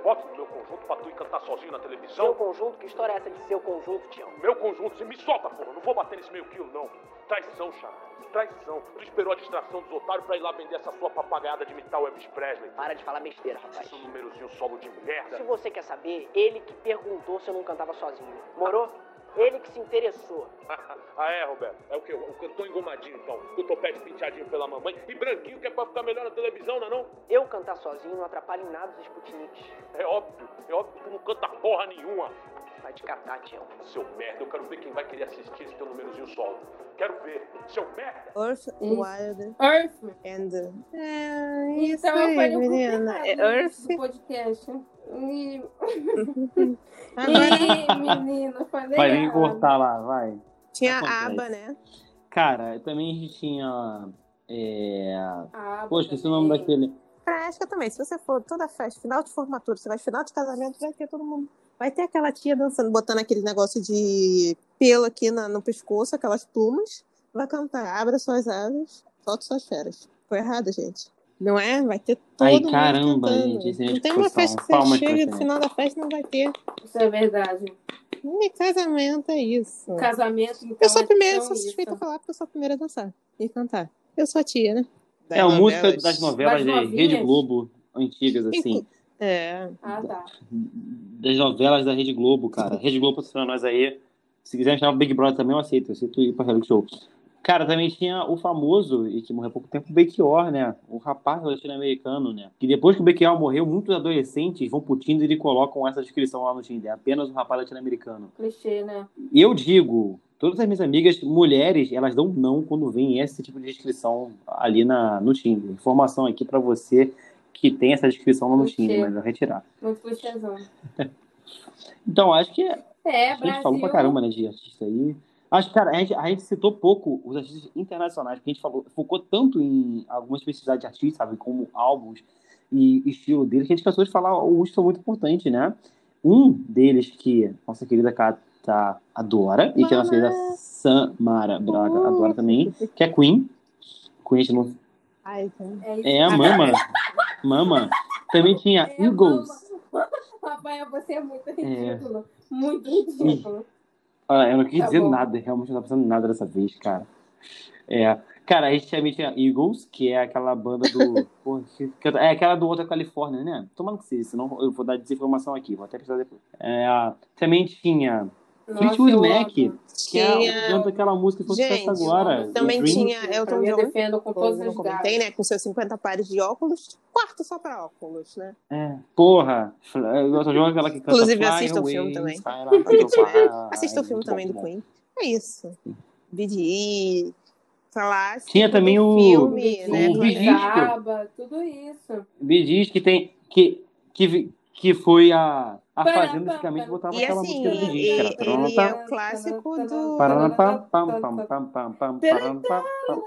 spots do meu conjunto pra tu ir cantar sozinho na televisão? Seu conjunto? Que história é essa de seu conjunto, Tião? Meu conjunto, você me solta, porra. Não vou bater nesse meio quilo, não. Traição, Charles. Traição. Tu esperou a distração dos otários pra ir lá vender essa sua papagaiada de imitar o Elvis Presley. Para de falar besteira, rapaz. Seu númerozinho solo de merda. Se você quer saber, ele que perguntou se eu não cantava sozinho. Morou? Ele que se interessou. ah, é, Roberto? É o quê? O cantor engomadinho, então. Com o topete penteadinho pela mamãe e branquinho que é pra ficar melhor na televisão, não é não? Eu cantar sozinho não atrapalha em nada os Sputniks. É óbvio. É óbvio que tu não canta porra nenhuma. Vai te catar, Tião. Seu merda, eu quero ver quem vai querer assistir esse teu númerozinho solo. Quero ver. Seu merda. Earth, Wild Earth. and... É, isso Então eu aí, falei um menina. É Earth... podcast. E... Agora Ih, menina, falei Vai nem cortar lá, vai. tinha Acontece. aba, né? Cara, também a gente tinha. É... Ah, Pô, esqueci o nome daquele. Pra Acho que também, se você for toda festa, final de formatura, você vai final de casamento, vai ter todo mundo. Vai ter aquela tia dançando, botando aquele negócio de pelo aqui na- no pescoço, aquelas plumas. Vai cantar, abra suas asas, solte suas feras. Foi errado, gente. Não é? Vai ter todo Ai, mundo caramba, cantando. gente, é Não tem uma festa que você Palmas chega no final da festa e não vai ter. Isso é verdade. Nem casamento é isso. Casamento, então. Eu sou a primeira, então sou suspeita a falar porque eu sou a primeira a dançar e cantar. Eu sou a tia, né? É a Das música novelas. das novelas Das de? Rede Globo antigas, assim. É. Ah, tá. Das novelas da Rede Globo, cara. Rede Globo patrocina nós aí. Se quiser chamar o Big Brother também, eu aceito. Eu aceito ir pra reality show. Cara, também tinha o famoso, e que morreu há pouco tempo, o Belchior, né? O rapaz latino-americano, né? Que depois que o Belchior morreu, muitos adolescentes vão pro Tinder e colocam essa descrição lá no Tinder. Apenas um rapaz latino-americano. Clichê, né? Eu digo, todas as minhas amigas mulheres, elas dão não quando vem esse tipo de descrição ali na, no Tinder. Informação aqui pra você que tem essa descrição lá no Clichê. Tinder, mas eu retirar. Muito clichêzão. Então, acho que É, a gente Brasil. falou pra caramba, né, de artista aí. Acho que, cara, a gente, a gente citou pouco os artistas internacionais, porque a gente falou, focou tanto em algumas especificidades de artistas, sabe, como álbuns e estilo deles, que a gente cansou de falar o último muito importante, né? Um deles que nossa querida Cata adora, e que a nossa querida Samara Braga adora também, que é Queen. Queen, a gente não... Ai. É. É a Mama. Mama. Também tinha É, Eagles. Rafael, você é muito ridículo. Muito ridículo. Ah, eu não quis Tá dizer bom. nada, realmente não tá pensando nada dessa vez, cara. É. Cara, a gente também tinha Eagles, que é aquela banda do. Porra, que- que- é aquela do Outra Califórnia, né? Tomando que seja, senão eu vou dar desinformação aqui, vou até precisar depois. É, também tinha Fleetwood Mac, que é Tinha- canta aquela música que sucesso agora. Também Dream. tinha Eu Elton John. defendo com eu as comentei, né? Com seus 50 pares de óculos. Quarto só pra óculos, né? É, porra. Eu gosto de aquela que canta Inclusive, assista o filme também. Assista o filme também do bom. Queen. É isso. BD, falar Tinha também o- filme, né? o. Zaba, tudo isso. Diz que tem. Que, que, que foi a, a Fazenda pá. botava E aquela assim, música do ele, que era ele é o clássico do... Parana, pam, pam, pam, pam, pam, pam, parana, pam, pam.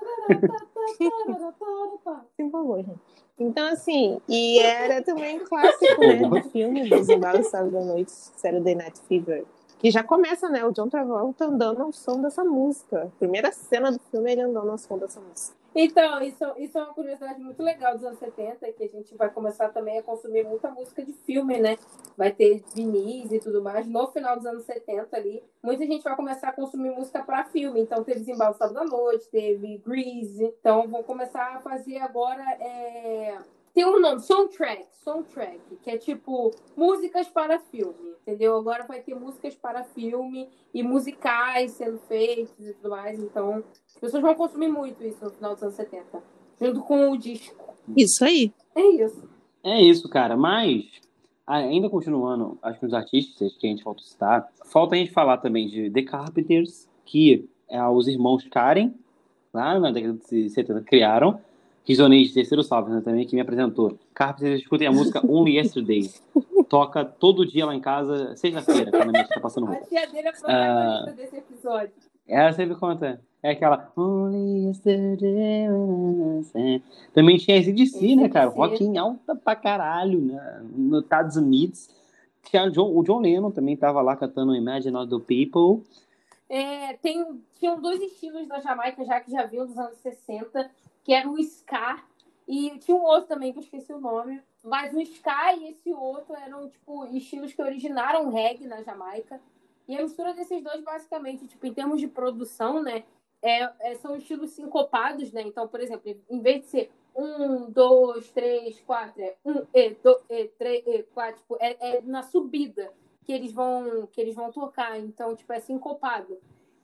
Se empolgou, gente. Então, assim, e era também clássico, né, do filme dos embalos sábado da noite, Saturday Night Fever. Que já começa, né, o John Travolta andando ao som dessa música. Primeira cena do filme, ele andando ao som dessa música. Então, isso, isso é uma curiosidade muito legal dos anos 70, que a gente vai começar também a consumir muita música de filme, né? Vai ter vinis e tudo mais. No final dos anos 70 ali, muita gente vai começar a consumir música para filme. Então, teve Zimbabwe Sábado da Noite, teve Grease. Então, vou começar a fazer agora. É... Tem um nome, soundtrack, soundtrack, que é tipo músicas para filme, entendeu? Agora vai ter músicas para filme e musicais sendo feitos e tudo mais. Então, as pessoas vão consumir muito isso no final dos anos 70. Junto com o disco. Isso aí. É isso. É isso, cara. Mas, ainda continuando, acho que os artistas que a gente falta citar, falta a gente falar também de The Carpenters, que é, os irmãos Karen, lá na década de 70, criaram. Risonei de terceiro salve né, também, que me apresentou. Carpenters, escutem a música Only Yesterday. Toca todo dia lá em casa, sexta-feira, quando a minha tia tá passando A roupa. tia dele é protagonista desse episódio. Ela sempre conta. É aquela. Only yesterday when I said-" Também tinha esse DC, né, cara? Rock em alta pra caralho, né? Nos Estados Unidos. Tinha o John, o John Lennon também tava lá cantando Imagine All the People. É, tem, tinham dois estilos na Jamaica já que já vinham dos anos 60, que era o ska. E tinha um outro também que eu esqueci o nome. Mas o Sky e esse outro eram, tipo, estilos que originaram reggae na Jamaica. E a mistura desses dois, basicamente, tipo, em termos de produção, né? É, é, são estilos sincopados, né? Então, por exemplo, em vez de ser um, dois, três, quatro, é um, e, dois, e, três, e, quatro, tipo, é, é na subida que eles vão que eles vão tocar. Então, tipo, é sincopado.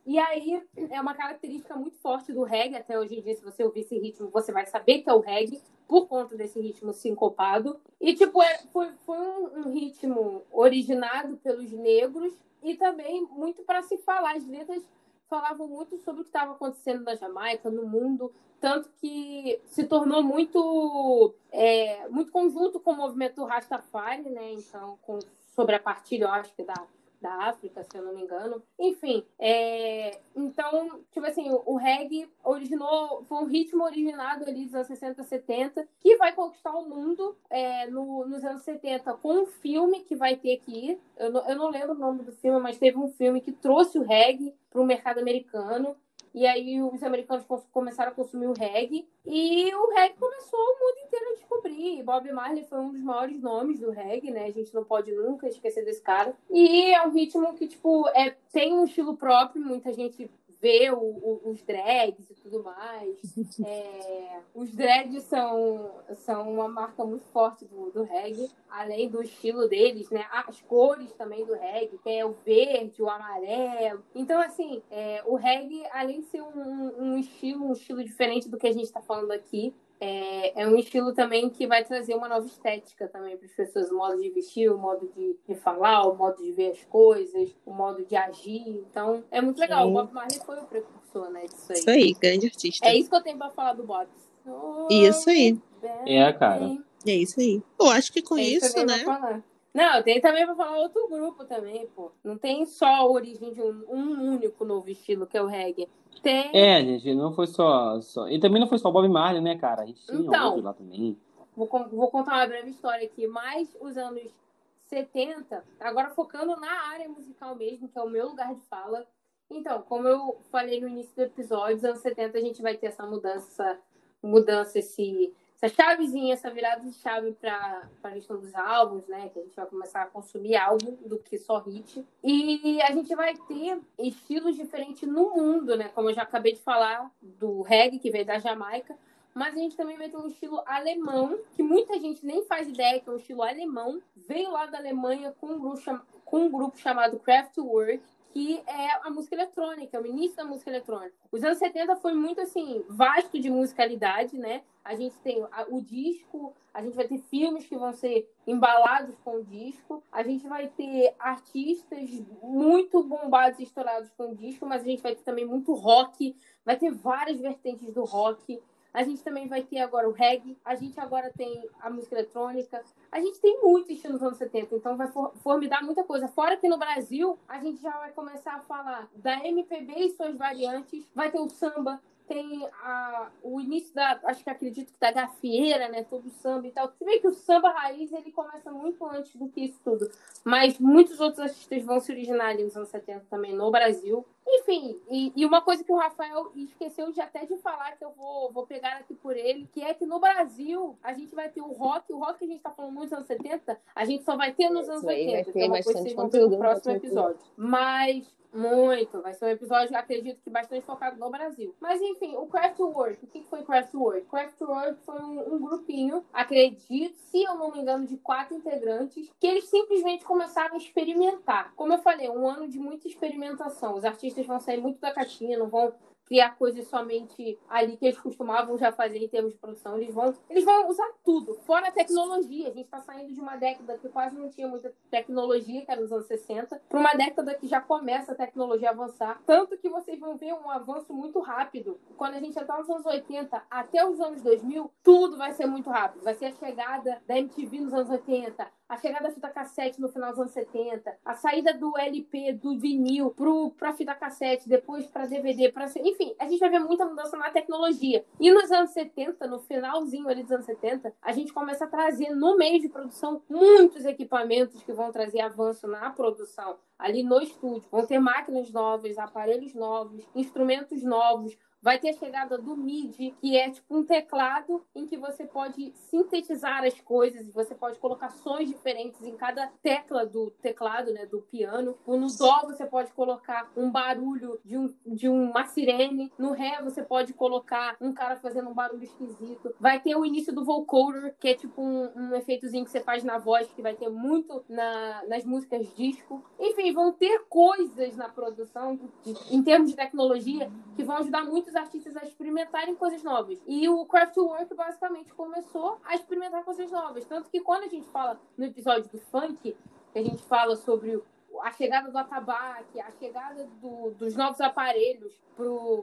E aí é uma característica muito forte do reggae, até hoje em dia, se você ouvir esse ritmo, você vai saber que é o reggae, por conta desse ritmo sincopado. E, tipo, é, foi, foi um, um ritmo originado pelos negros e também muito para se falar. As letras falavam muito sobre o que estava acontecendo na Jamaica, no mundo, tanto que se tornou muito é, muito conjunto com o movimento Rastafari, né? Então, com, sobre a partilha, eu acho que da da África, se eu não me engano. Enfim, é... então, tipo assim, o, reggae originou, foi um ritmo originado ali dos anos 60, 70, que vai conquistar o mundo é, no, nos anos 70 com um filme que vai ter aqui. Eu não, eu não lembro o nome do filme, mas teve um filme que trouxe o reggae para o mercado americano. E aí os americanos começaram a consumir o reggae. E o reggae começou o mundo inteiro a descobrir. Bob Marley foi um dos maiores nomes do reggae, né? A gente não pode nunca esquecer desse cara. E é um ritmo que, tipo, é, tem um estilo próprio. Muita gente ver o, o, os drags e tudo mais. É, os drags são, são uma marca muito forte do, do reggae, além do estilo deles, né? As cores também do reggae, que é o verde, o amarelo. Então, assim, é, o reggae, além de ser um, um estilo, um estilo diferente do que a gente está falando aqui, é, é, um estilo também que vai trazer uma nova estética também para as pessoas, o modo de vestir, o modo de, de, falar, o modo de ver as coisas, o modo de agir. Então, é muito legal. Sim. O Bob Marley foi o precursor, né, disso aí. Isso aí, grande artista. É isso que eu tenho para falar do Bob. Oh, isso aí. É, cara. É isso aí. Eu acho que com é isso, isso né? Não, tem também para falar outro grupo também, pô. Não tem só a origem de um, um único novo estilo, que é o reggae. Tem. É, gente, não foi só, só. E também não foi só o Bob Marley, né, cara? A gente tinha então, outro lá também. Vou, vou contar uma breve história aqui. Mais os anos 70, agora focando na área musical mesmo, que é o meu lugar de fala. Então, como eu falei no início do episódio, os anos 70 a gente vai ter essa mudança, mudança, esse essa chavezinha, essa virada de chave para a questão dos álbuns, né? Que a gente vai começar a consumir álbum do que só hit. E a gente vai ter estilos diferentes no mundo, né? Como eu já acabei de falar, do reggae, que veio da Jamaica. Mas a gente também vai ter um estilo alemão, que muita gente nem faz ideia que é um estilo alemão. Veio lá da Alemanha com um grupo, com um grupo chamado Kraftwerk, que é a música eletrônica, o início da música eletrônica. Os anos 70 foi muito assim, vasto de musicalidade, né? A gente tem o disco, a gente vai ter filmes que vão ser embalados com o disco, a gente vai ter artistas muito bombados e estourados com o disco, mas a gente vai ter também muito rock, vai ter várias vertentes do rock. A gente também vai ter agora o reggae, a gente agora tem a música eletrônica, a gente tem muito estilo nos anos 70, então vai formidar muita coisa. Fora que no Brasil, a gente já vai começar a falar da MPB e suas variantes, vai ter o samba, tem a, o início da, acho que acredito que da gafieira, né, todo o samba e tal. Se bem que o samba raiz, ele começa muito antes do que isso tudo. Mas muitos outros artistas vão se originar ali nos anos 70 também no Brasil. Enfim, e, e, uma coisa que o Rafael esqueceu de até de falar, que eu vou, vou pegar aqui por ele, que é que no Brasil a gente vai ter o rock, o rock que a gente tá falando nos anos 70, a gente só vai ter nos anos 80. Vai ter então, bastante conteúdo no próximo episódio. Mas muito. Vai ser um episódio, acredito que bastante focado no Brasil. Mas enfim, o Craftwork. O que foi Craftwork? Craftwork foi um, um, grupinho, acredito, se eu não me engano, de quatro integrantes, que eles simplesmente começaram a experimentar. Como eu falei, um ano de muita experimentação. Os artistas vão sair muito da caixinha, não vão criar coisas somente ali que eles costumavam já fazer em termos de produção. Eles vão, eles vão usar tudo, fora a tecnologia. A gente está saindo de uma década que quase não tinha muita tecnologia, que era nos anos 60, para uma década que já começa a tecnologia a avançar. Tanto que vocês vão ver um avanço muito rápido. Quando a gente entrar nos anos 80 até os anos 2000, tudo vai ser muito rápido. Vai ser a chegada da MTV nos anos 80, a chegada da fita cassete no final dos anos 70, a saída do LP, do vinil para a fita cassete, depois para DVD, para enfim, a gente vai ver muita mudança na tecnologia. E nos anos 70, no finalzinho ali dos anos 70, a gente começa a trazer no meio de produção muitos equipamentos que vão trazer avanço na produção ali no estúdio. Vão ter máquinas novas, aparelhos novos, instrumentos novos, Vai ter a chegada do MIDI, que é tipo um teclado em que você pode sintetizar as coisas, você pode colocar sons diferentes em cada tecla do teclado, né, do piano. No dó você pode colocar um barulho de, um, de uma sirene, no ré você pode colocar um cara fazendo um barulho esquisito. Vai ter o início do vocoder, que é tipo um, um efeitozinho que você faz na voz, que vai ter muito na, nas músicas disco. Enfim, vão ter coisas na produção, em termos de tecnologia, que vão ajudar muitos artistas a experimentarem coisas novas. E o Craftwork basicamente começou a experimentar coisas novas. Tanto que quando a gente fala no episódio do funk, que a gente fala sobre a chegada do atabaque, a chegada do, dos novos aparelhos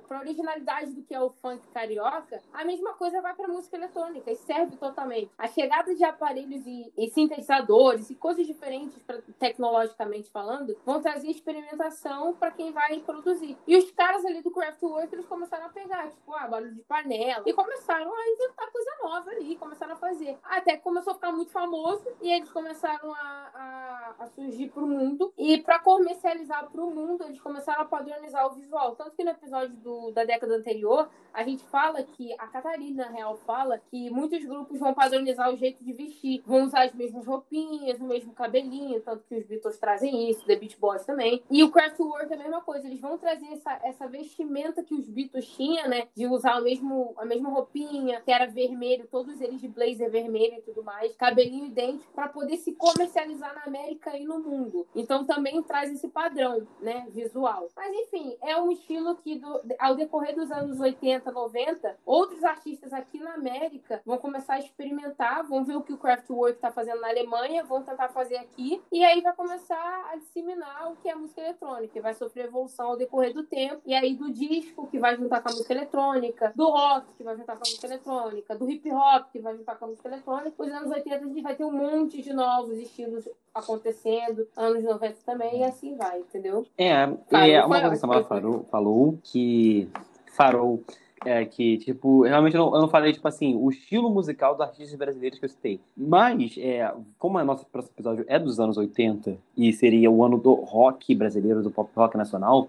para a originalidade do que é o funk carioca, a mesma coisa vai para música eletrônica e serve totalmente. A chegada de aparelhos e, e sintetizadores e coisas diferentes, pra, tecnologicamente falando, vão trazer experimentação para quem vai produzir. E os caras ali do Craftwork, eles começaram a pegar, tipo, ah, barulho de panela, e começaram a inventar coisa nova ali, começaram a fazer. Até começou a ficar muito famoso e eles começaram a, a, a surgir para o mundo e para comercializar para o mundo, eles começaram a padronizar o visual. Tanto que no episódio do, da década anterior, a gente fala que, a Catarina, na real, fala que muitos grupos vão padronizar o jeito de vestir. Vão usar as mesmas roupinhas, o mesmo cabelinho, tanto que os Beatles trazem isso, The Beach Boys também. E o Craftwork é a mesma coisa, eles vão trazer essa, essa vestimenta que os Beatles tinham, né? De usar o mesmo, a mesma roupinha, que era vermelho, todos eles de blazer vermelho e tudo mais, cabelinho idêntico, para poder se comercializar na América e no mundo. Então, também traz esse padrão, né, visual. Mas enfim, é um estilo que do, ao decorrer dos anos 80, 90, outros artistas aqui na América vão começar a experimentar, vão ver o que o Kraftwerk está fazendo na Alemanha, vão tentar fazer aqui, e aí vai começar a disseminar o que é música eletrônica, vai sofrer evolução ao decorrer do tempo, e aí do disco, que vai juntar com a música eletrônica, do rock, que vai juntar com a música eletrônica, do hip hop, que vai juntar com a música eletrônica, os anos 80 a gente vai ter um monte de novos estilos acontecendo, anos 90 também, e assim vai, entendeu? É, Farol é uma coisa que a Samara falou, falou que Farol é que, tipo, realmente eu não, eu não, falei, tipo assim, o estilo musical dos artistas brasileiros que eu citei. Mas, é, como o nosso próximo episódio é dos anos 80 e seria o ano do rock brasileiro, do pop rock nacional,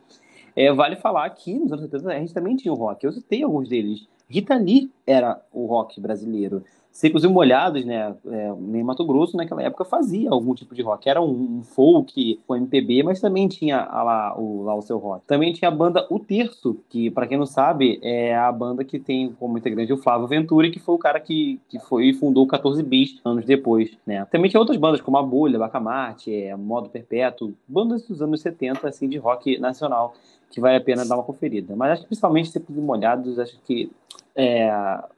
é, vale falar que nos anos 80 a gente também tinha o rock. Eu citei alguns deles. Rita Lee era o rock brasileiro. Secos e Molhados, né, é, em Mato Grosso, naquela época, fazia algum tipo de rock. Era um, um folk, um MPB, mas também tinha lá o, lá o seu rock. Também tinha a banda O Terço, que, para quem não sabe, é a banda que tem como integrante o Flávio Venturi, que foi o cara que, que foi e fundou o 14 Bis anos depois, né. Também tinha outras bandas, como a Bolha, Bacamarte, é, Modo Perpétuo, bandas dos anos 70, assim, de rock nacional, que vale a pena dar uma conferida. Mas acho que principalmente Secos e Molhados, acho que é,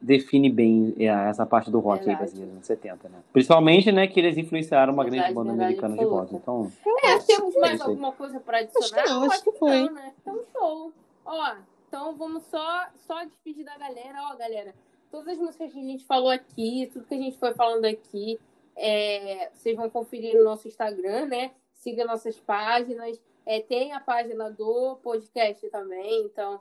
define bem é, essa parte do rock verdade. aí brasileiro, anos 70, né? Principalmente, né, que eles influenciaram uma verdade, grande banda verdade, americana de rock. Então, é, temos mais alguma coisa para adicionar? Acho que não, acho que foi. Não, né? Então, show. Ó, então vamos só, só despedir da galera. Ó, galera, todas as músicas que a gente falou aqui, tudo que a gente foi falando aqui, é, vocês vão conferir no nosso Instagram, né? Siga nossas páginas. É, tem a página do podcast também, então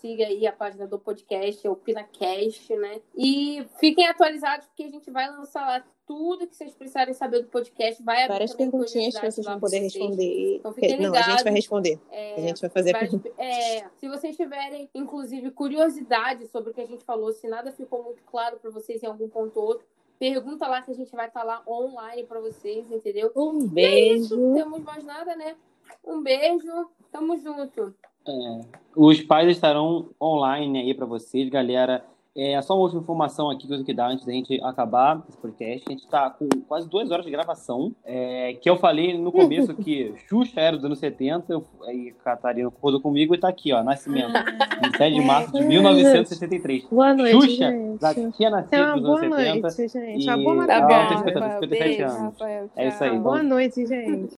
siga aí a página do podcast, é o PinaCast, né? E fiquem atualizados, porque a gente vai lançar lá tudo que vocês precisarem saber do podcast. Vai Várias perguntinhas que vocês vão poder responder. Então fiquem ligados. Não, a gente vai responder. É, a gente vai fazer vai, é, Se vocês tiverem, inclusive, curiosidade sobre o que a gente falou, se nada ficou muito claro para vocês em algum ponto ou outro, pergunta lá que a gente vai estar tá lá online para vocês, entendeu? Um beijo. Não temos mais nada, né? Um beijo. Tamo junto. É, os pais estarão online aí para vocês, galera. É só uma última informação aqui que eu que dar antes da gente acabar esse podcast. A gente está com quase duas horas de gravação. É, que eu falei no começo que Xuxa era dos anos 70, eu, aí Catarina concordou comigo e está aqui, ó, nascimento. 27 de março de 1963. Boa noite. Xuxa gente. já tinha nascido nos anos 70. Noite, gente. E... Uma boa noite. Ela tem 57 anos. É isso aí. Boa noite, gente.